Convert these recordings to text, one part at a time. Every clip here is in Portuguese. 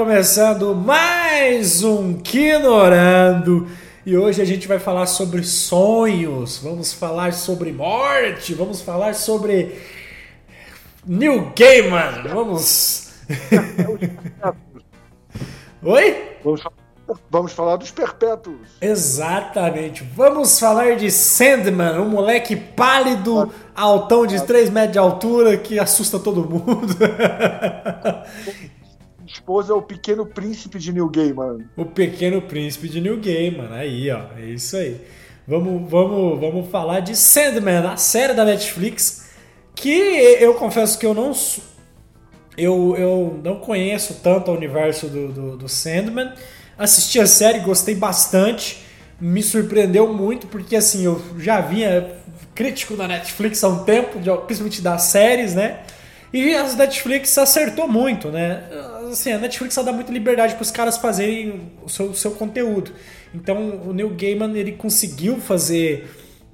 começando mais um Quinorando e hoje a gente vai falar sobre sonhos, vamos falar sobre morte, vamos falar sobre New Gaiman, vamos. Oi? Vamos, vamos falar dos perpétuos. Exatamente, vamos falar de Sandman, um moleque pálido, altão de 3 metros de altura que assusta todo mundo. esposa é o Pequeno Príncipe de New Gaiman. O Pequeno Príncipe de New Gaiman, aí ó, é isso aí. Vamos, vamos, vamos falar de Sandman, a série da Netflix, que eu confesso que eu não eu, eu não conheço tanto o universo do, do, do Sandman. Assisti a série, gostei bastante, me surpreendeu muito, porque assim, eu já vinha crítico da Netflix há um tempo, principalmente das séries, né? E a Netflix acertou muito, né? Assim, a Netflix dá muita liberdade para os caras fazerem o seu, o seu conteúdo. Então, o Neil Gaiman ele conseguiu fazer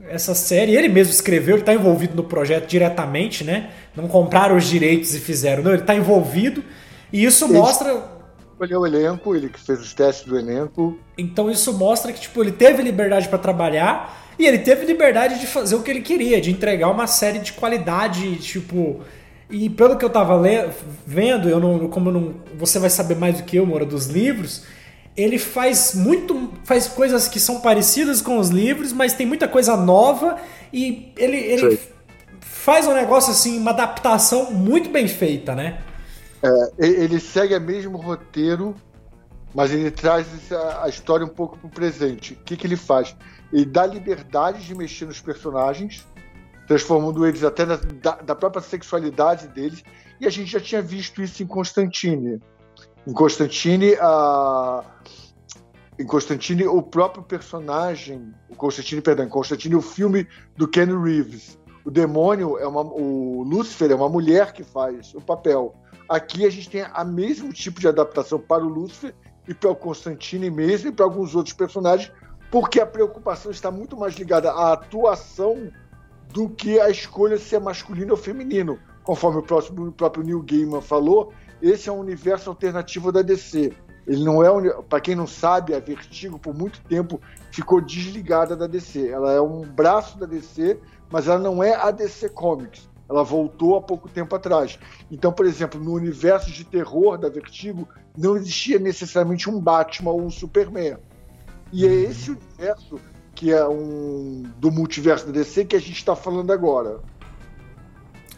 essa série, ele mesmo escreveu, ele está envolvido no projeto diretamente, né? Não compraram os direitos e fizeram, não, ele está envolvido. E isso ele mostra escolheu o elenco, ele que fez os testes do elenco. Então isso mostra que tipo, ele teve liberdade para trabalhar e ele teve liberdade de fazer o que ele queria, de entregar uma série de qualidade, tipo, e pelo que eu tava vendo, eu não, como eu não, você vai saber mais do que eu, Mora, dos livros, ele faz muito, faz coisas que são parecidas com os livros, mas tem muita coisa nova e ele, ele faz um negócio assim, uma adaptação muito bem feita, né? É, ele segue o mesmo roteiro, mas ele traz a história um pouco pro presente. O que, que ele faz? Ele dá liberdade de mexer nos personagens, transformando eles até da, da, própria sexualidade deles. E a gente já tinha visto isso em Constantine. Em Constantine, a... em Constantine o próprio personagem, o Constantine, perdão, Constantine o filme do Ken Reeves. O demônio é uma, o Lúcifer é uma mulher que faz o papel. Aqui a gente tem a mesmo tipo de adaptação para o Lúcifer e para o Constantine mesmo e para alguns outros personagens, porque a preocupação está muito mais ligada à atuação do que a escolha se é masculino ou feminino. Conforme o, próximo, o próprio Neil Gaiman falou, esse é um universo alternativo da DC. Ele não é, para quem não sabe, a Vertigo por muito tempo ficou desligada da DC. Ela é um braço da DC, mas ela não é a DC Comics. Ela voltou há pouco tempo atrás. Então, por exemplo, no universo de terror da Vertigo, não existia necessariamente um Batman ou um Superman. E é esse universo que é um do multiverso da DC que a gente está falando agora.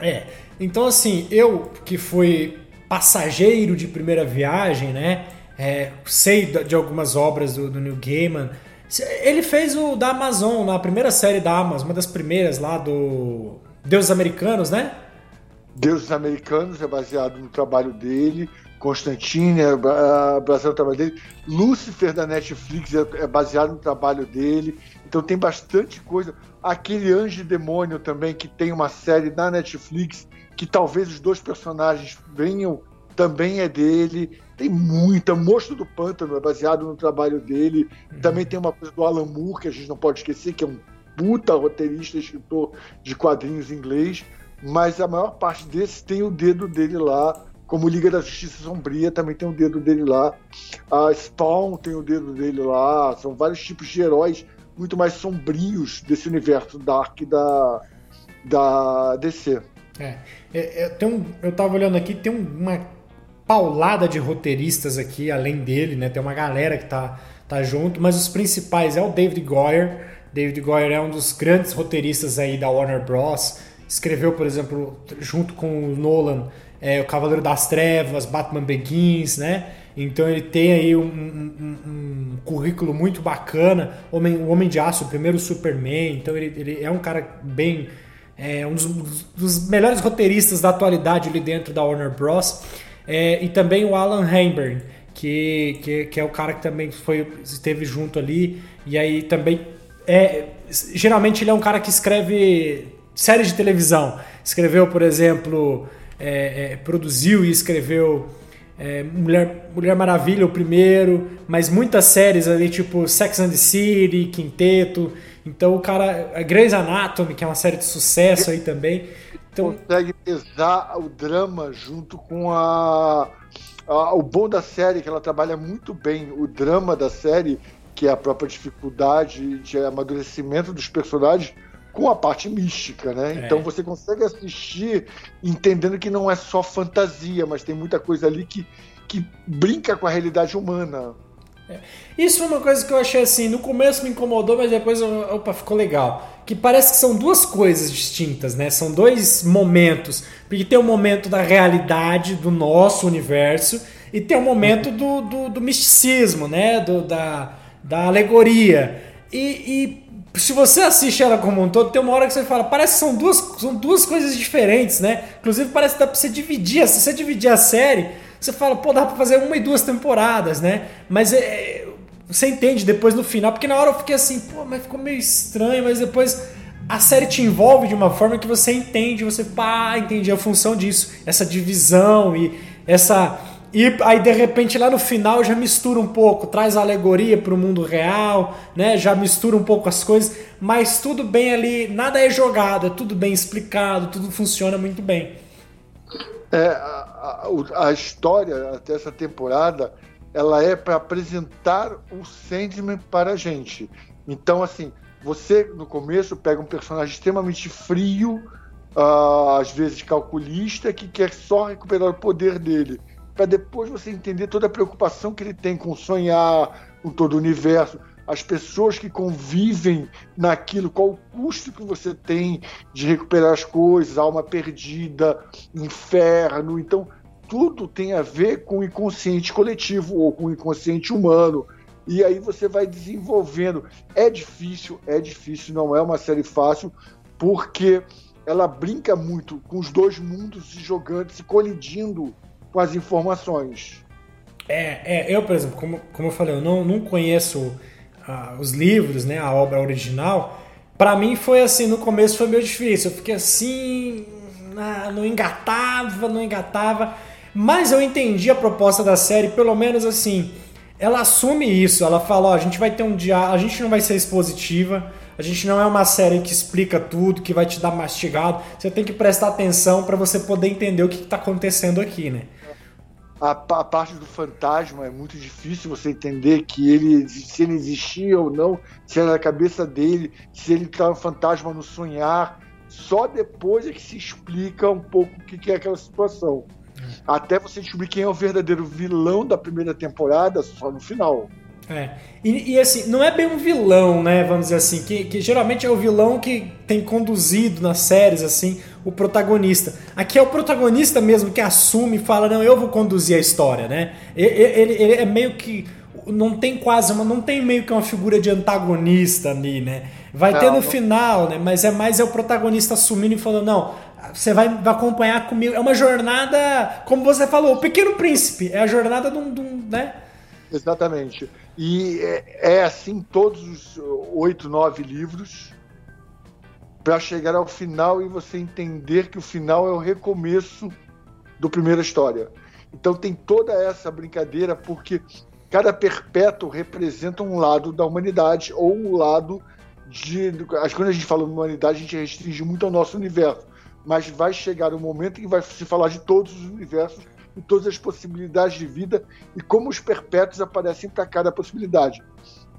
É, então assim, eu que fui passageiro de primeira viagem, né? É, sei de algumas obras do, do Neil Gaiman. Ele fez o da Amazon, na primeira série da Amazon, uma das primeiras lá do Deuses Americanos, né? Deuses Americanos é baseado no trabalho dele. Constantine é baseado no trabalho dele. Lúcifer da Netflix é, é baseado no trabalho dele. Então tem bastante coisa. Aquele Anjo e Demônio também, que tem uma série na Netflix, que talvez os dois personagens venham, também é dele. Tem muita. Monstro do Pântano é baseado no trabalho dele. Uhum. Também tem uma coisa do Alan Moore, que a gente não pode esquecer, que é um puta roteirista, escritor de quadrinhos inglês. Mas a maior parte desses tem o dedo dele lá como Liga da Justiça Sombria também tem o dedo dele lá. A Spawn tem o dedo dele lá. São vários tipos de heróis muito mais sombrios desse universo dark da, da DC. É, é, é tem um, eu tava olhando aqui, tem uma paulada de roteiristas aqui, além dele, né? Tem uma galera que tá, tá junto, mas os principais é o David Goyer. David Goyer é um dos grandes roteiristas aí da Warner Bros. Escreveu, por exemplo, junto com o Nolan, é, o Cavaleiro das Trevas, Batman Begins, né? Então ele tem aí um, um, um currículo muito bacana. Homem, o Homem de Aço, o primeiro Superman. Então ele, ele é um cara bem. É um dos, dos, melhores roteiristas da atualidade ali dentro da Warner Bros. É, e também o Alan Hamburn, que, que, que, é o cara que também foi, esteve junto ali. E aí também. É, geralmente ele é um cara que escreve séries de televisão. Escreveu, por exemplo, é, é, produziu e escreveu é, Mulher, Mulher Maravilha, o primeiro, mas muitas séries ali, tipo Sex and the City, Quinteto. Então o cara. A Grey's Anatomy, que é uma série de sucesso aí também. Então, consegue pesar o drama junto com a, Ah, o bom da série que ela trabalha muito bem o drama da série, que é a própria dificuldade de amadurecimento dos personagens, com a parte mística, né? É. Então você consegue assistir entendendo que não é só fantasia, mas tem muita coisa ali que, que brinca com a realidade humana. É. Isso foi uma coisa que eu achei assim, no começo me incomodou, mas depois opa, ficou legal. Que parece que são duas coisas distintas, né? São dois momentos. Porque tem o um momento da realidade do nosso universo e tem o um momento do, do, do misticismo, né? Do, da, da alegoria. E, e, se você assiste ela como um todo, tem uma hora que você fala, parece que são duas, são duas coisas diferentes, né? Inclusive parece que dá pra você dividir. Se você dividir a série você fala, pô, dá pra fazer uma e duas temporadas, né? Mas é, você entende depois no final, porque na hora eu fiquei assim, pô, mas ficou meio estranho, mas depois a série te envolve de uma forma que você entende, você, pá, entendi a função disso, essa divisão e essa. E aí de repente lá no final já mistura um pouco, traz a alegoria para o mundo real, né? Já mistura um pouco as coisas, mas tudo bem ali, nada é jogado, é tudo bem explicado, tudo funciona muito bem. É, a, a, história até essa temporada ela é para apresentar o Sandman para a gente. Então, assim, você no começo pega um personagem extremamente frio, uh, às vezes calculista, que quer só recuperar o poder dele, para depois você entender toda a preocupação que ele tem com sonhar, com todo o universo as pessoas que convivem naquilo, qual o custo que você tem de recuperar as coisas, alma perdida, inferno. Então, tudo tem a ver com o inconsciente coletivo ou com o inconsciente humano. E aí você vai desenvolvendo. É difícil, é difícil, não é uma série fácil, porque ela brinca muito com os dois mundos se jogando, se colidindo com as informações. É, é eu, por exemplo, como, como eu falei, eu não, não conheço os livros, né, a obra original, para mim foi assim, no começo foi meio difícil. Eu fiquei assim, ah, não engatava, não engatava. Mas eu entendi a proposta da série, pelo menos assim. Ela assume isso, ela fala, ó, a gente vai ter um dia, a gente não vai ser expositiva, a gente não é uma série que explica tudo, que vai te dar mastigado. Você tem que prestar atenção para você poder entender o que está acontecendo aqui, né? A, a, parte do fantasma é muito difícil você entender que ele se ele existia ou não, se era na cabeça dele, se ele está um fantasma no sonhar. Só depois é que se explica um pouco o que, que é aquela situação. Hum. Até você descobrir quem é o verdadeiro vilão da primeira temporada, só no final. É. E, e, assim, não é bem um vilão, né? Vamos dizer assim, que, que geralmente é o vilão que tem conduzido nas séries, assim, o protagonista. Aqui é o protagonista mesmo que assume e fala, não, eu vou conduzir a história, né? Ele, ele, ele é meio que. Não tem quase uma. Não tem meio que uma figura de antagonista ali, né? Vai não, ter no não. final, né? Mas é mais é o protagonista assumindo e falando, não, você vai, vai acompanhar comigo. É uma jornada, como você falou, o Pequeno Príncipe. É a jornada de um. De um né? Exatamente. E é, é assim todos os oito, nove livros para chegar ao final e você entender que o final é o recomeço do primeira história. Então tem toda essa brincadeira porque cada perpétuo representa um lado da humanidade ou um lado de quando a gente fala de humanidade a gente restringe muito ao nosso universo, mas vai chegar um momento em que vai se falar de todos os universos todas as possibilidades de vida e como os perpétuos aparecem para cada possibilidade.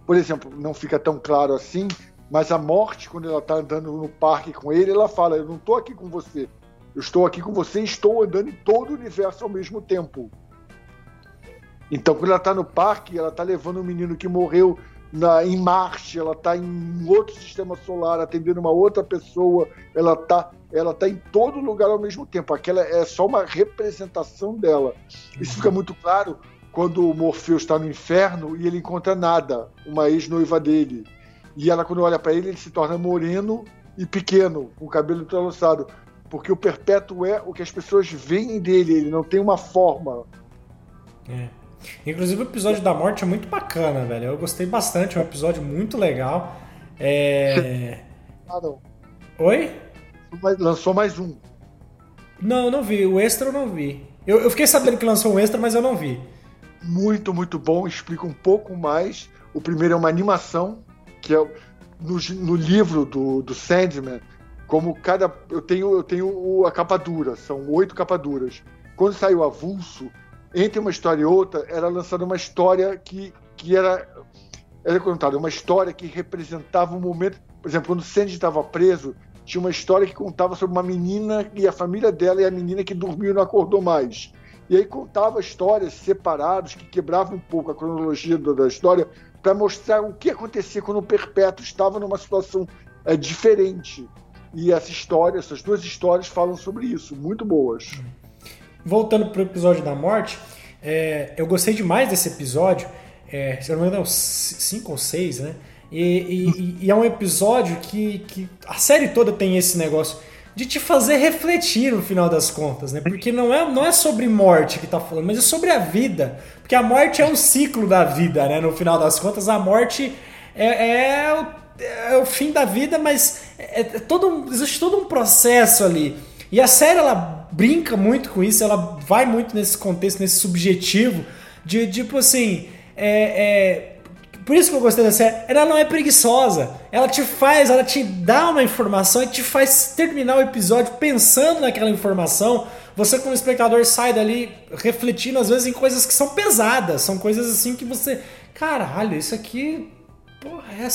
Por exemplo, não fica tão claro assim, mas a morte, quando ela está andando no parque com ele, ela fala: Eu não estou aqui com você, eu estou aqui com você e estou andando em todo o universo ao mesmo tempo. Então, quando ela está no parque, ela está levando um menino que morreu na, em Marte, ela está em outro sistema solar, atendendo uma outra pessoa, ela está ela tá em todo lugar ao mesmo tempo. Aquela é só uma representação dela. Isso fica muito claro quando o Morpheus está no inferno e ele encontra nada, uma ex-noiva dele. E ela, quando olha para ele, ele se torna moreno e pequeno, com o cabelo entrelaçado. Porque o perpétuo é o que as pessoas veem dele, ele não tem uma forma. É. Inclusive o episódio da morte é muito bacana, velho. Eu gostei bastante, é um episódio muito legal. É... ah, não. Oi? Lançou mais um. Não, não vi. O extra eu não vi. Eu, eu fiquei sabendo que lançou um extra, mas eu não vi. Muito, muito bom. Explica um pouco mais. O primeiro é uma animação, que é no, no livro do, do Sandman, como cada. Eu tenho, eu tenho a capa dura, são oito capaduras. Quando sai o avulso, entre uma história e outra, era lançada uma história que, que era, era contada, uma história que representava um momento. Por exemplo, quando Sandy estava preso, tinha uma história que contava sobre uma menina e a família dela e a menina que dormiu e não acordou mais. E aí contava histórias separadas que quebravam um pouco a cronologia da história para mostrar o que acontecia quando o Perpétuo estava numa situação é, diferente. E essa história, essas duas histórias falam sobre isso, muito boas. Voltando para o episódio da morte, é, eu gostei demais desse episódio. É, se eu não me engano, cinco ou seis, né? E, e, e, é um episódio que, que a série toda tem esse negócio de te fazer refletir no final das contas, né? Porque não é, não é sobre morte que tá falando, mas é sobre a vida. Porque a morte é um ciclo da vida, né? No final das contas, a morte é, é, o, é o, fim da vida, mas é, é todo existe todo um processo ali. E a série ela brinca muito com isso, ela vai muito nesse contexto, nesse subjetivo, de tipo assim. É, é, por isso que eu gostei da série. Ela não é preguiçosa. Ela te faz, ela te dá uma informação e te faz terminar o episódio pensando naquela informação. Você, como espectador, sai dali refletindo, às vezes, em coisas que são pesadas. São coisas assim que você. Caralho, isso aqui. Porra, é.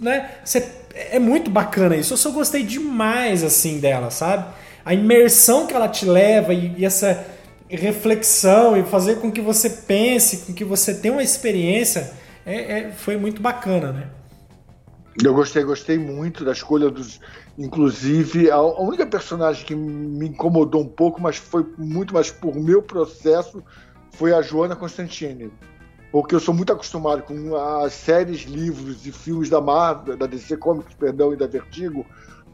Né? Você, é muito bacana isso. Eu só gostei demais, assim, dela, sabe? A imersão que ela te leva e, e essa reflexão e fazer com que você pense, com que você tenha uma experiência é, é, foi muito bacana, né? Eu gostei, gostei muito da escolha dos. Inclusive, a única personagem que me incomodou um pouco, mas foi muito mais por meu processo, foi a Joana Constantine. Porque eu sou muito acostumado com as séries, livros e filmes da Marvel, da DC Comics, perdão, e da Vertigo,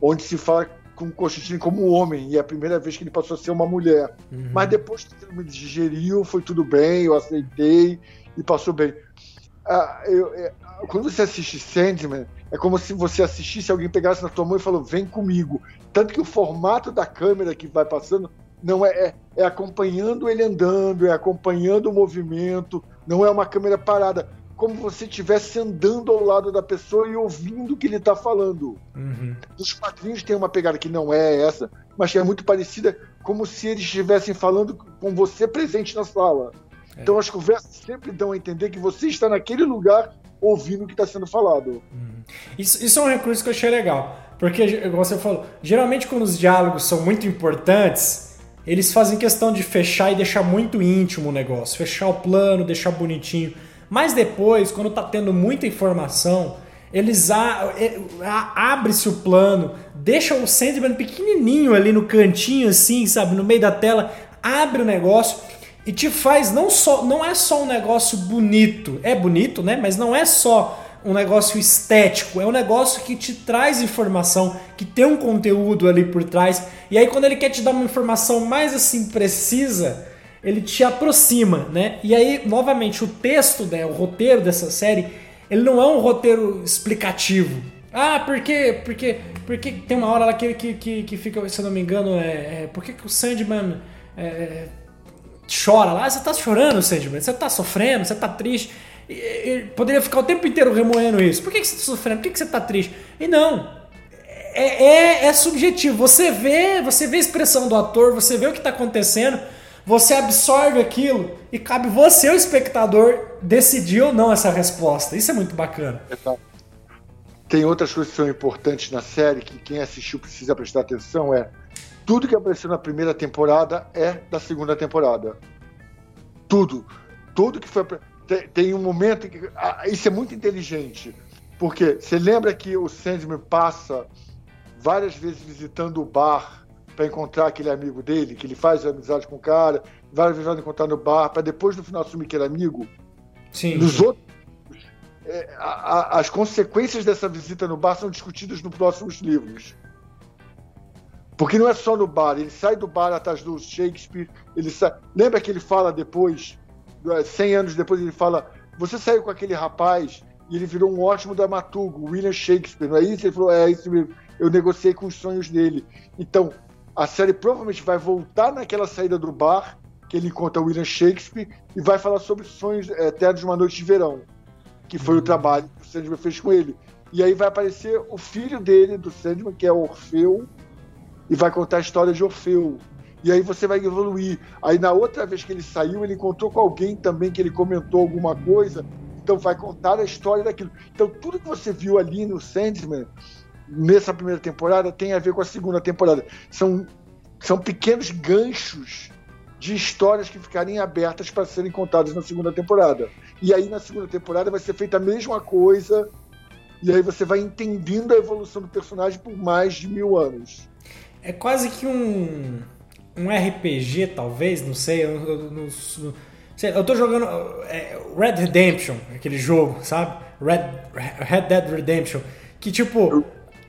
onde se fala com Constantine como homem, e é a primeira vez que ele passou a ser uma mulher. Uhum. Mas depois que ele me digeriu, foi tudo bem, eu aceitei e passou bem. Ah, eu, é, quando você assiste Sandman, é como se você assistisse alguém pegasse na tua mão e falou, vem comigo. Tanto que o formato da câmera que vai passando não é, é, é acompanhando ele andando, é acompanhando o movimento, não é uma câmera parada. Como você estivesse andando ao lado da pessoa e ouvindo o que ele está falando. Uhum. Os quadrinhos têm uma pegada que não é essa, mas que é muito parecida, como se eles estivessem falando com você presente na sala. É. Então as conversas sempre dão a entender que você está naquele lugar ouvindo o que está sendo falado. Uhum. Isso, isso é um recurso que eu achei legal. Porque, como você falou, geralmente quando os diálogos são muito importantes, eles fazem questão de fechar e deixar muito íntimo o negócio. Fechar o plano, deixar bonitinho. Mas depois, quando tá tendo muita informação, eles abre-se o plano, deixa o Sandman pequenininho ali no cantinho assim, sabe, no meio da tela, abre o negócio e te faz não só não é só um negócio bonito, é bonito, né? Mas não é só um negócio estético, é um negócio que te traz informação, que tem um conteúdo ali por trás. E aí quando ele quer te dar uma informação mais assim precisa, ele te aproxima, né? E aí novamente o texto, né, o roteiro dessa série, ele não é um roteiro explicativo. Ah, por quê? Porque, porque tem uma hora lá que, que, que, que fica, se eu não me engano, é, é por que, o Sandman é, chora lá, você tá chorando, Sandman, você tá sofrendo, você tá triste. E, e, poderia ficar o tempo inteiro remoendo isso. Por que, que você tá sofrendo? Por que, que você tá triste? E não. É, é, é, subjetivo. Você vê, você vê a expressão do ator, você vê o que está acontecendo, você absorve aquilo e cabe você, o espectador, decidir ou não essa resposta. Isso é muito bacana. Tem outras coisas que são importantes na série que quem assistiu precisa prestar atenção é tudo que apareceu na primeira temporada é da segunda temporada. Tudo. Tudo que foi. Tem, tem um momento que. Ah, isso é muito inteligente. Porque você lembra que o Sandman passa várias vezes visitando o bar para encontrar aquele amigo dele, que ele faz amizade com o cara, várias vezes vai encontrar no bar, para depois no final assumir que era amigo? Sim. Outros. É, a, a, as consequências dessa visita no bar são discutidas nos próximos livros. Porque não é só no bar, ele sai do bar atrás do Shakespeare, ele sai... lembra que ele fala depois, 100 é, anos depois, ele fala: Você saiu com aquele rapaz e ele virou um ótimo dramaturgo, William Shakespeare, não é isso? Ele falou: É isso mesmo, eu negociei com os sonhos dele. Então, a série provavelmente vai voltar naquela saída do bar, que ele encontra William Shakespeare, e vai falar sobre sonhos eternos de uma noite de verão, que foi o trabalho que o Sandman fez com ele. E aí vai aparecer o filho dele, do Sandman, que é Orfeu, e vai contar a história de Orfeu. E aí você vai evoluir. Aí na outra vez que ele saiu, ele encontrou com alguém também que ele comentou alguma coisa. Então vai contar a história daquilo. Então tudo que você viu ali no Sandman, nessa primeira temporada, tem a ver com a segunda temporada. São, são pequenos ganchos de histórias que ficariam abertas para serem contadas na segunda temporada. E aí na segunda temporada vai ser feita a mesma coisa. E aí você vai entendendo a evolução do personagem por mais de mil anos. É quase que um um RPG, talvez, não sei. Eu, eu, eu, sei, eu tô jogando é, Red Redemption, aquele jogo, sabe? Red, Red Dead Redemption. Que tipo,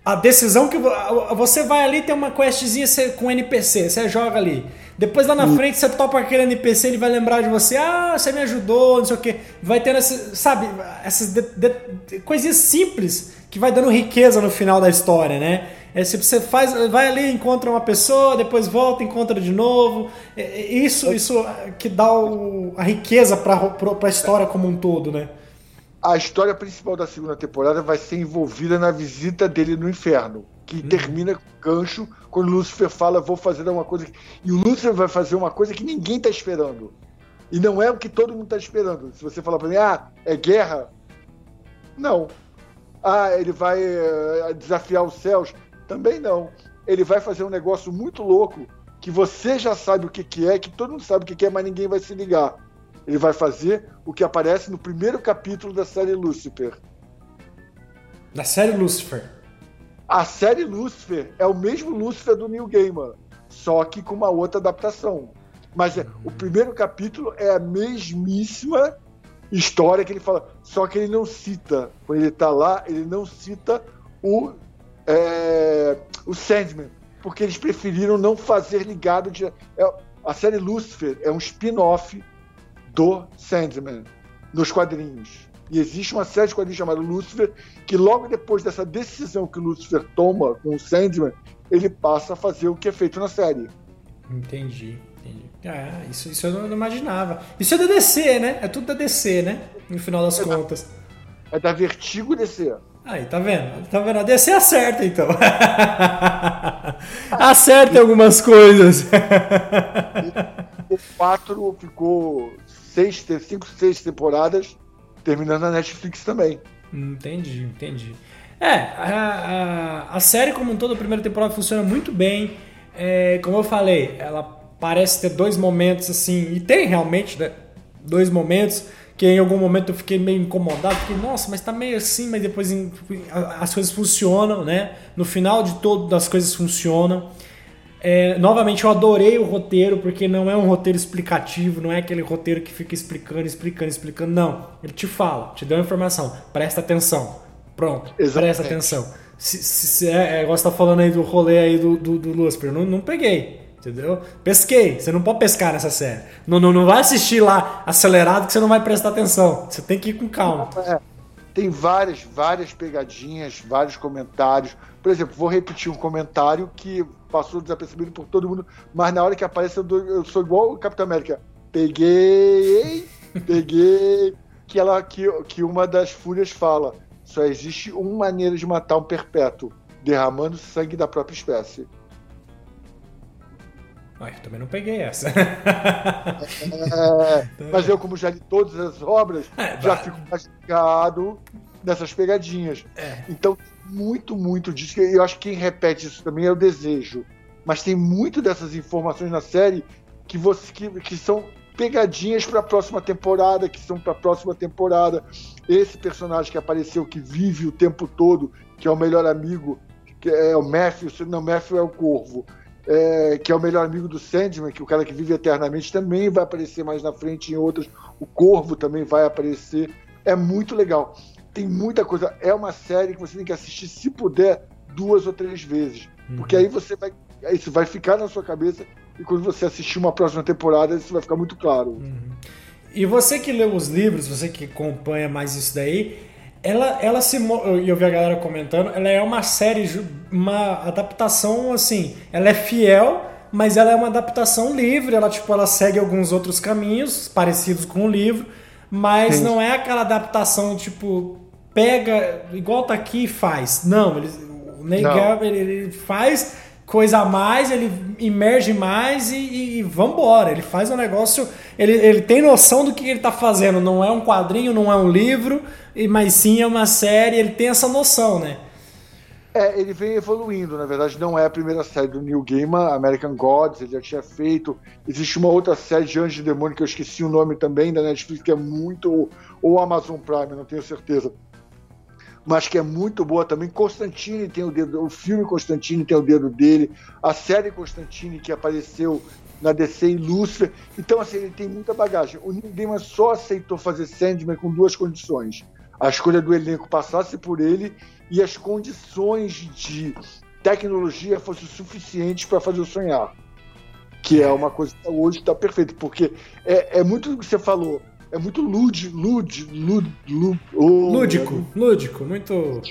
a decisão que você vai ali tem uma questzinha com NPC, você joga ali. Depois lá na hum. frente você topa aquele NPC, ele vai lembrar de você, ah, você me ajudou, não sei o que. Vai tendo, essa, sabe, essas de, de, coisinhas simples que vai dando riqueza no final da história, né? É, se você faz, vai ali, encontra uma pessoa, depois volta, encontra de novo. É, é isso, isso que dá o, a riqueza para a história como um todo, né? A história principal da segunda temporada vai ser envolvida na visita dele no inferno, que hum. termina com o gancho quando Lúcifer fala vou fazer uma coisa e o Lúcifer vai fazer uma coisa que ninguém está esperando. E não é o que todo mundo está esperando. Se você falar para mim, ah, é guerra, não. Ah, ele vai uh, desafiar os céus. Também não. Ele vai fazer um negócio muito louco que você já sabe o que, que é, que todo mundo sabe o que, que é, mas ninguém vai se ligar. Ele vai fazer o que aparece no primeiro capítulo da série Lucifer. Da série Lucifer? A série Lucifer é o mesmo Lucifer do New Gamer, só que com uma outra adaptação. Mas é, o primeiro capítulo é a mesmíssima história que ele fala, só que ele não cita. Quando ele está lá, ele não cita o é, o Sandman, porque eles preferiram não fazer ligado de. É, a série Lucifer é um spin-off do Sandman nos quadrinhos. E existe uma série de quadrinhos chamada Lucifer, que logo depois dessa decisão que o Lucifer toma com o Sandman, ele passa a fazer o que é feito na série. Entendi, entendi. Ah, isso, isso eu não imaginava. Isso é da DC, né? É tudo da DC, né? No final das é contas. Da, é da Vertigo DC. Aí, tá vendo? Tá vendo? A DC acerta, então. acerta algumas coisas. O 4 ficou seis, cinco, seis temporadas, terminando na Netflix também. Entendi, entendi. É, a, a, a série como um todo, a primeira temporada funciona muito bem. É, como eu falei, ela parece ter dois momentos assim, e tem realmente né, dois momentos que em algum momento eu fiquei meio incomodado, fiquei, nossa, mas tá meio assim, mas depois as coisas funcionam, né? No final de todo as coisas funcionam. É, novamente eu adorei o roteiro, porque não é um roteiro explicativo, não é aquele roteiro que fica explicando, explicando, explicando. Não, ele te fala, te dá uma informação, presta atenção. Pronto, Exatamente. presta atenção. Se, se, se é, é, você tá falando aí do rolê aí do, do, do Lucifer, não, não peguei. Entendeu? Pesquei. Você não pode pescar nessa série. Não, não, não vai assistir lá acelerado que você não vai prestar atenção. Você tem que ir com calma. É, tem várias, várias pegadinhas, vários comentários. Por exemplo, vou repetir um comentário que passou desapercebido por todo mundo, mas na hora que aparece eu, dou, eu sou igual o Capitão América. Peguei, peguei. que, ela, que, que uma das fúrias fala: só existe uma maneira de matar um perpétuo, derramando sangue da própria espécie. Ah, eu também não peguei essa. É, mas eu, como já li todas as obras, é, já fico mastigado nessas pegadinhas. É. Então, muito, muito disso. Eu acho que quem repete isso também é o desejo. Mas tem muito dessas informações na série que, você, que, que são pegadinhas para a próxima temporada, que são para a próxima temporada. Esse personagem que apareceu, que vive o tempo todo, que é o melhor amigo, que é o Matthew, não, Matthew é o Corvo é, que é o melhor amigo do Sandman, que é o cara que vive eternamente também vai aparecer mais na frente em outras. O Corvo também vai aparecer. É muito legal. Tem muita coisa. É uma série que você tem que assistir, se puder, duas ou três vezes. Uhum. Porque aí você vai. Isso vai ficar na sua cabeça e quando você assistir uma próxima temporada, isso vai ficar muito claro. Uhum. E você que leu os livros, você que acompanha mais isso daí, ela, ela se. E eu vi a galera comentando, ela é uma série, uma adaptação assim. Ela é fiel, mas ela é uma adaptação livre. Ela, tipo, ela segue alguns outros caminhos parecidos com o livro, mas Sim. não é aquela adaptação, tipo, pega, igual tá aqui e faz. Não, ele, o Neil Gaiman, ele, ele faz coisa a mais, ele emerge mais e, e, e vambora. Ele faz um negócio. Ele, ele tem noção do que ele tá fazendo. Não é um quadrinho, não é um livro, mas sim é uma série. Ele tem essa noção, né? É, ele vem evoluindo, na verdade não é a primeira série do Neil Gaiman, American Gods, ele já tinha feito. Existe uma outra série de Anjos e Demônios que eu esqueci o nome também da Netflix, que é muito. ou Amazon Prime, não tenho certeza. Mas que é muito boa também. Constantine tem o dedo, o filme Constantine tem o dedo dele, a série Constantine que apareceu na DC e. Então, assim, ele tem muita bagagem. O Neil Gaiman só aceitou fazer Sandman com duas condições. A escolha do elenco passasse por ele e as condições de tecnologia fossem suficientes para fazer o sonhar. Que é uma coisa que hoje está perfeito, porque é, é muito o que você falou, é muito lud, lud, lud, lud oh, lúdico, é, lúdico, muito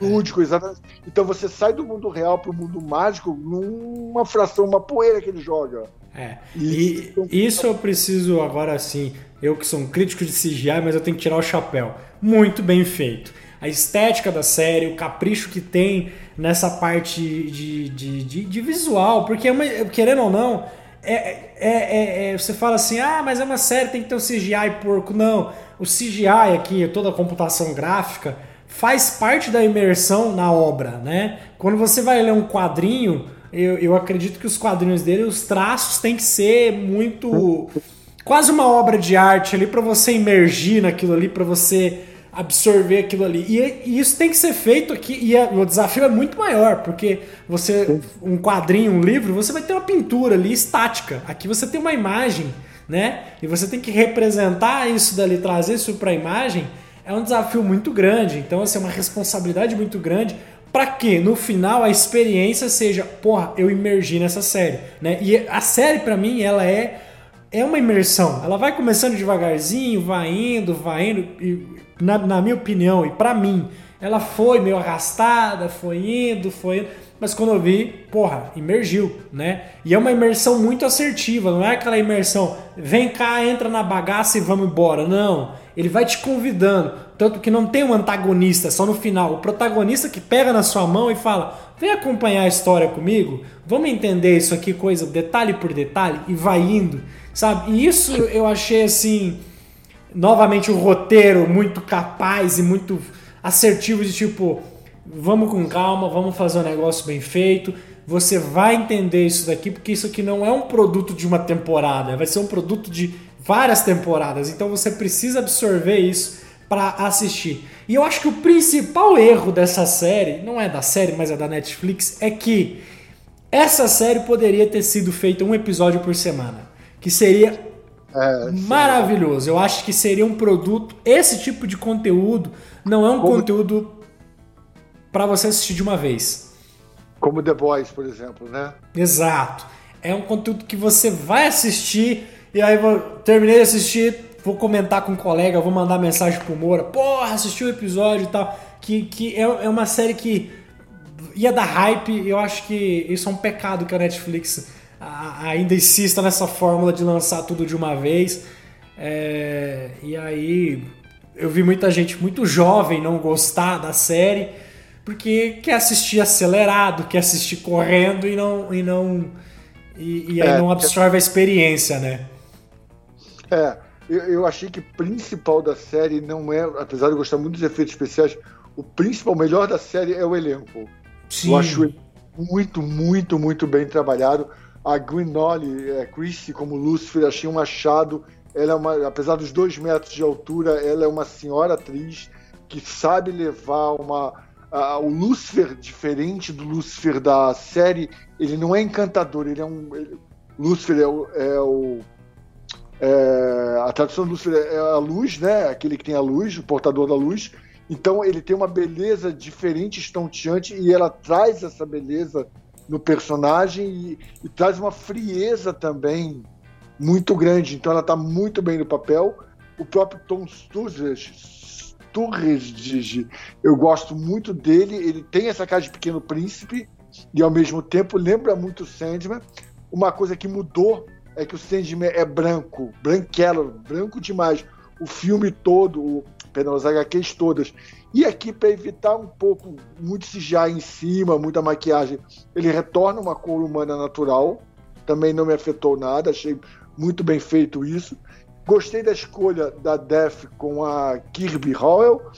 lúdico, exatamente. Então você sai do mundo real para o mundo mágico numa fração, uma poeira que ele joga. É. E, e isso eu preciso agora sim. Eu que sou um crítico de CGI, mas eu tenho que tirar o chapéu. Muito bem feito a estética da série, o capricho que tem nessa parte de, de, de, de visual, porque é uma, querendo ou não, é, é, é, é, você fala assim, ah, mas é uma série, tem que ter um CGI porco. Não, o CGI aqui, toda a computação gráfica, faz parte da imersão na obra, né? Quando você vai ler um quadrinho, eu, eu acredito que os quadrinhos dele, os traços têm que ser muito... Quase uma obra de arte ali para você imergir naquilo ali, para você absorver aquilo ali. E, e, isso tem que ser feito aqui. E o desafio é muito maior, porque você, um quadrinho, um livro, você vai ter uma pintura ali estática. Aqui você tem uma imagem, né? E você tem que representar isso dali, trazer isso para a imagem. É um desafio muito grande. Então, assim, é uma responsabilidade muito grande para que no final a experiência seja, porra, eu imergi nessa série, né? E a série para mim ela é é uma imersão. Ela vai começando devagarzinho, vai indo, vai indo e na, na minha opinião e para mim, ela foi meio arrastada, foi indo, foi indo, mas quando eu vi, porra, imergiu, né? E é uma imersão muito assertiva, não é aquela imersão, vem cá, entra na bagaça e vamos embora. Não, ele vai te convidando, tanto que não tem um antagonista, só no final, o protagonista que pega na sua mão e fala: "Vem acompanhar a história comigo, vamos entender isso aqui coisa detalhe por detalhe" e vai indo, sabe? E isso eu achei assim, novamente o roteiro muito capaz e muito assertivo de tipo, vamos com calma, vamos fazer um negócio bem feito. Você vai entender isso daqui, porque isso aqui não é um produto de uma temporada, vai ser um produto de várias temporadas. Então você precisa absorver isso para assistir. E eu acho que o principal erro dessa série, não é da série, mas é da Netflix, é que essa série poderia ter sido feita um episódio por semana, que seria é, Maravilhoso. Eu acho que seria um produto. Esse tipo de conteúdo não é um Como... conteúdo para você assistir de uma vez. Como The Boys, por exemplo, né? Exato. É um conteúdo que você vai assistir e aí vou, terminei de assistir, vou comentar com um colega, vou mandar mensagem pro Moura, porra, assisti o episódio e tal. Que, que é, é uma série que ia dar hype, eu acho que isso é um pecado que a Netflix ainda insista nessa fórmula de lançar tudo de uma vez. É, e aí eu vi muita gente muito jovem não gostar da série porque quer assistir acelerado, quer assistir correndo e não e não e, e aí é, não absorve a experiência, né? É, eu, eu achei que o principal da série não é, apesar de eu gostar muito dos efeitos especiais, o principal, o melhor da série é o elenco. Sim. Eu acho muito, muito, muito bem trabalhado a Greenolly, é, Christie como Lucifer, achei um achado. Ela é uma, apesar dos dois metros de altura, ela é uma senhora atriz que sabe levar uma. O Lucifer, diferente do Lucifer da série, ele não é encantador, ele é um. Ele, Lucifer é o. É o é, a tradução do Lucifer é a luz, né? Aquele que tem a luz, o portador da luz. Então ele tem uma beleza diferente, estonteante, e ela traz essa beleza no personagem e, e traz uma frieza também muito grande. Então ela está muito bem no papel. O próprio Tom Sturridge, eu gosto muito dele. Ele tem essa cara de pequeno príncipe e ao mesmo tempo lembra muito o Sandman. Uma coisa que mudou é que o Sandman é branco, branquelo, branco demais. O filme todo, o, pelas HQs todas. E aqui, para evitar um pouco, muito CGI em cima, muita maquiagem, ele retorna uma cor humana natural. Também não me afetou nada, achei muito bem feito isso. Gostei da escolha da Def com a Kirby Howell.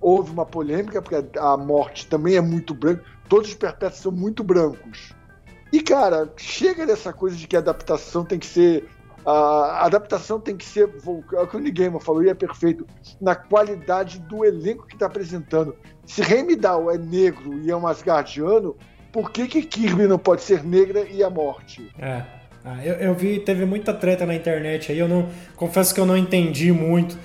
Houve uma polêmica, porque a morte também é muito branca. Todos os perpétuos são muito brancos. E, cara, chega dessa coisa de que a adaptação tem que ser. A adaptação tem que ser. É o que o Nigamer falou, e é perfeito. Na qualidade do elenco que está apresentando. Se Heimdall é negro e é um Asgardiano, por que, que Kirby não pode ser negra e a morte? É. Ah, eu, eu, vi, teve muita treta na internet aí, eu não confesso que eu não entendi muito,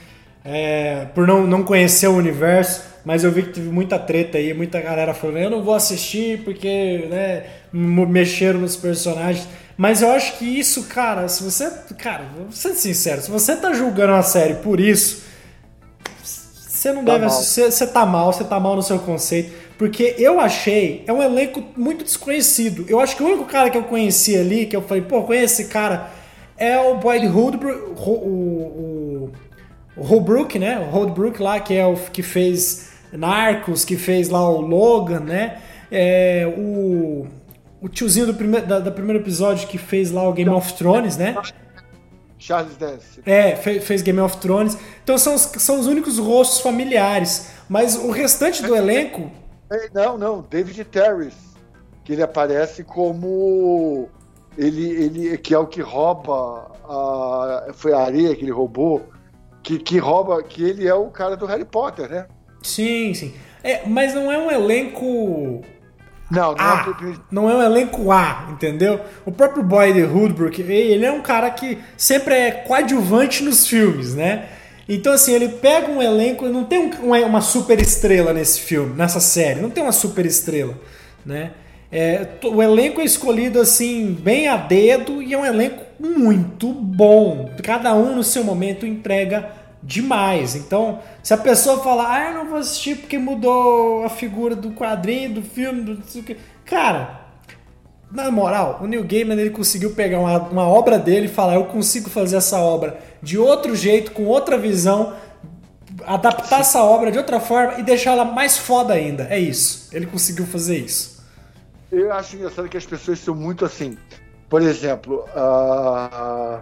é, por não, não conhecer o universo, mas eu vi que teve muita treta aí, muita galera falando, eu não vou assistir porque né, mexeram nos personagens. Mas eu acho que isso, cara, se você. Cara, vou ser sincero, se você tá julgando a série por isso, você não tá deve assistir. Você tá mal, você tá mal no seu conceito. Porque eu achei, é um elenco muito desconhecido. Eu acho que o único cara que eu conheci ali, que eu falei, pô, conhece esse cara, é o Boyd Holdbrook, o, o, Holbrook, né? O Holdbrook lá, que é o que fez Narcos, que fez lá o Logan, né? É, o, o tiozinho do primeiro, da, da primeiro episódio que fez lá o Game of Thrones, né? Charles Dance. É, fez, fez, Game of Thrones. Então são os, são os únicos rostos familiares. Mas o restante do elenco não, não, David Terris, que ele aparece como ele, ele que é o que rouba a, foi a areia que ele roubou, que, que rouba, que ele é o cara do Harry Potter, né? Sim, sim. É, mas não é um elenco não, não, a, é... não é um elenco A, entendeu? O próprio Boyd Hoodbrook, ele é um cara que sempre é coadjuvante nos filmes, né? Então, assim, ele pega um elenco, não tem um, uma super estrela nesse filme, nessa série, não tem uma super estrela, né? É, o elenco é escolhido assim, bem a dedo, e é um elenco muito bom. Cada um no seu momento entrega demais. Então, se a pessoa falar, ah, eu não vou assistir porque mudou a figura do quadrinho, do filme, do. Cara, na moral, o Neil Gaiman ele conseguiu pegar uma, uma obra dele e falar: eu consigo fazer essa obra de outro jeito, com outra visão, adaptar essa obra de outra forma e deixar ela mais foda ainda. É isso. Ele conseguiu fazer isso. Eu acho engraçado que as pessoas são muito assim. Por exemplo, a,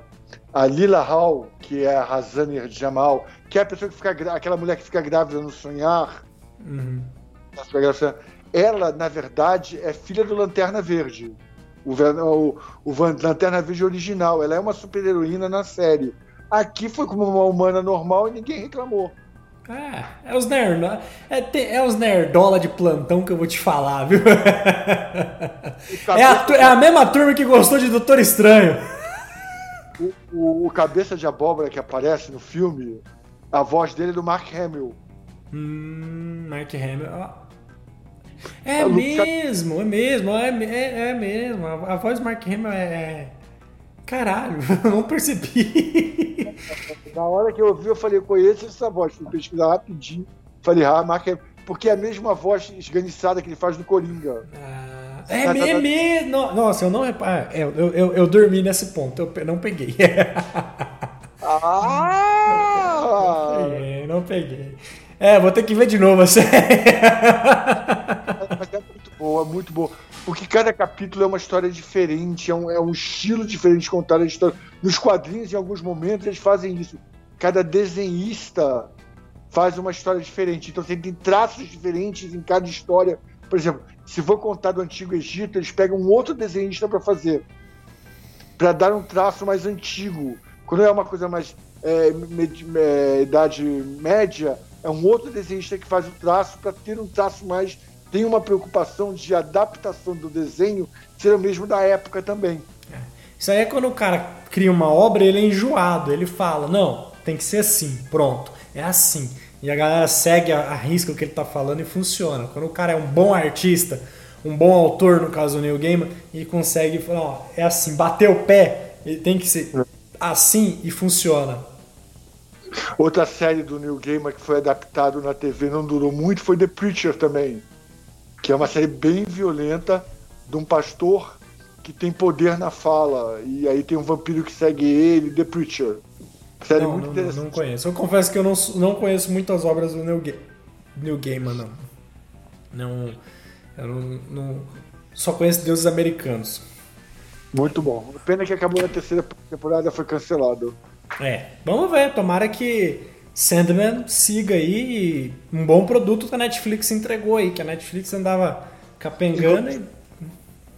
a Lila Hall, que é a Hazani Jamal, que é a pessoa que fica aquela mulher que fica grávida no sonhar. Uhum ela, na verdade, é filha do Lanterna Verde. O, o, o Lanterna Verde original. Ela é uma super-heroína na série. Aqui foi como uma humana normal e ninguém reclamou. É, é os nerd, é, é os nerdola de plantão que eu vou te falar, viu? É a, é a mesma turma que gostou de Doutor Estranho. O, o, cabeça de abóbora que aparece no filme, a voz dele é do Mark Hamill. Hum, Mark Hamill. É, mesmo, é mesmo, é, é, é mesmo. A, a, voz do Mark Hamill é, é. Caralho, não percebi. Na hora que eu ouvi, eu falei, conheço essa voz. Fui pesquisar rapidinho. Falei, ah, Mark Hamill. Porque é a mesma voz esganiçada que ele faz no Coringa. Ah, é, tá, é mesmo. Nossa, eu não ah, eu, eu, eu, eu, dormi nesse ponto, eu não peguei. ah! Não peguei, não peguei. É, vou ter que ver de novo a série. Mas é muito boa, muito boa. Porque cada capítulo é uma história diferente, é um, é um estilo diferente de contar a história. Nos quadrinhos, em alguns momentos, eles fazem isso. Cada desenhista faz uma história diferente. Então você tem traços diferentes em cada história. Por exemplo, se for contar do Antigo Egito, eles pegam um outro desenhista para fazer. Para dar um traço mais antigo. Quando é uma coisa mais é, med, é, idade média, é um outro desenhista que faz o traço para ter um traço mais. Tem uma preocupação de adaptação do desenho ser o mesmo da época também. É. Isso aí é quando o cara cria uma obra, ele é enjoado, ele fala, não, tem que ser assim, pronto, é assim. E a galera segue a, a risca o que ele está falando e funciona. Quando o cara é um bom artista, um bom autor, no caso do Neil Gaiman, e consegue falar, ó, é assim, bater o pé, ele tem que ser assim e funciona. Outra série do Neil Gaiman que foi adaptado na TV, não durou muito, foi The Preacher também. Que é uma série bem violenta de um pastor que tem poder na fala. E aí tem um vampiro que segue ele, The Preacher. Série não, muito não, interessante. não conheço. Eu confesso que eu não, não conheço muitas obras do Neil, Ga Neil Gaiman, não. Não. Eu não, não. Só conheço deuses americanos. Muito bom. Pena que acabou na terceira temporada foi cancelado. É, vamos ver. Tomara que Sandman siga aí e um bom produto que a Netflix entregou aí, que a Netflix andava capengando e.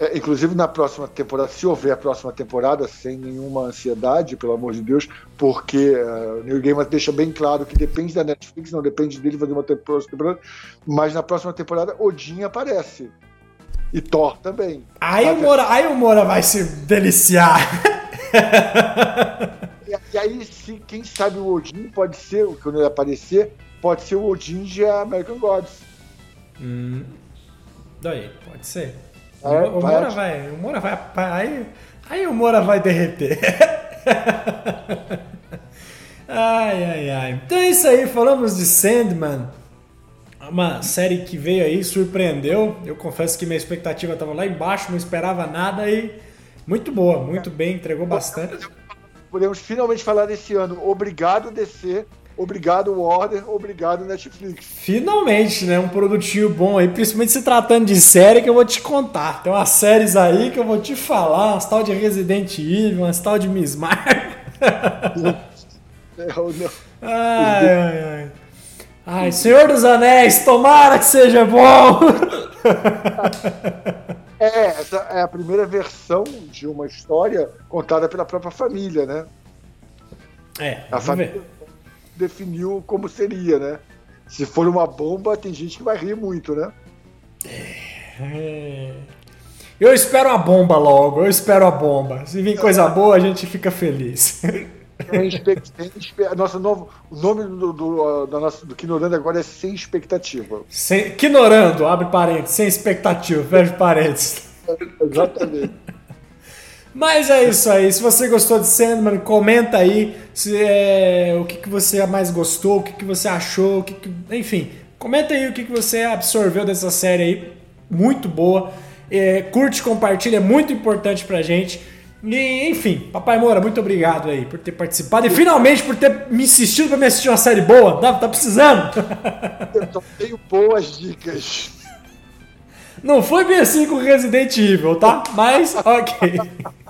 É, inclusive na próxima temporada, se houver a próxima temporada, sem nenhuma ansiedade, pelo amor de Deus, porque uh, o Neil Gaiman deixa bem claro que depende da Netflix, não depende dele fazer uma temporada, mas na próxima temporada Odin aparece. E Thor também. Aí o Moura, aí o Moura vai se deliciar. e, e, aí, se, quem sabe o Odin pode ser, quando ele aparecer, pode ser o Odin de American Gods. Hum, daí, pode ser. É, o, Moura vai, o Moura vai, aí, aí o Moura vai derreter. ai, ai, ai. Então é isso aí, falamos de Sandman. Uma série que veio aí, surpreendeu. Eu confesso que minha expectativa estava lá embaixo, não esperava nada e muito boa, muito bem, entregou bastante. Podemos finalmente falar desse ano. Obrigado, DC. Obrigado, Warner. Obrigado, Netflix. Finalmente, né? Um produtinho bom aí, principalmente se tratando de série que eu vou te contar. Tem umas séries aí que eu vou te falar, umas tal de Resident Evil, umas tal de Miss Marvel. não, não. Ai, ai, ai. Ai, Senhor dos Anéis, tomara que seja bom! é, essa é a primeira versão de uma história contada pela própria família, né? É, a família ver. Definiu como seria, né? Se for uma bomba, tem gente que vai rir muito, né? É... Eu espero a bomba logo, eu espero a bomba. Se vir coisa boa, a gente fica feliz. nosso novo, o nome do, do, nosso, do Quinorando agora é Sem Expectativa. Sem, Quinorando, abre parênteses, sem expectativa, fecha parênteses. Exatamente. Mas é isso aí. Se você gostou de Sandman, comenta aí se, é, o que, que você mais gostou, o que, que você achou, o que, que enfim, comenta aí o que, que você absorveu dessa série aí. Muito boa. É, curte, compartilha, é muito importante pra gente. E, enfim, Papai Moura, muito obrigado aí por ter participado e finalmente por ter me insistido para me assistir uma série boa. Tá, tá precisando? Eu só tenho boas dicas. Não foi bem assim com Resident Evil, tá? Mas, ok.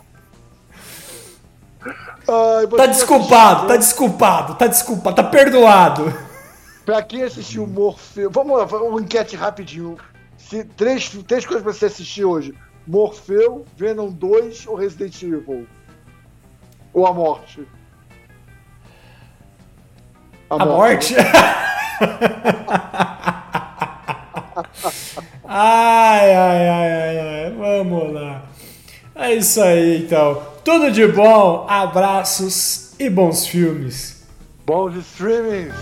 Ai, tá desculpado, tá desculpado, tá desculpado, tá perdoado. Pra quem assistiu Morfeu, vamos lá, uma enquete rapidinho. Se, três, três coisas pra você assistir hoje. Morfeu, Venom 2 ou Resident Evil? Ou a morte? A, a morte? morte? ai, ai, ai, ai, ai, vamos lá. É isso aí, então. Tudo de bom, abraços e bons filmes. Bons streamings.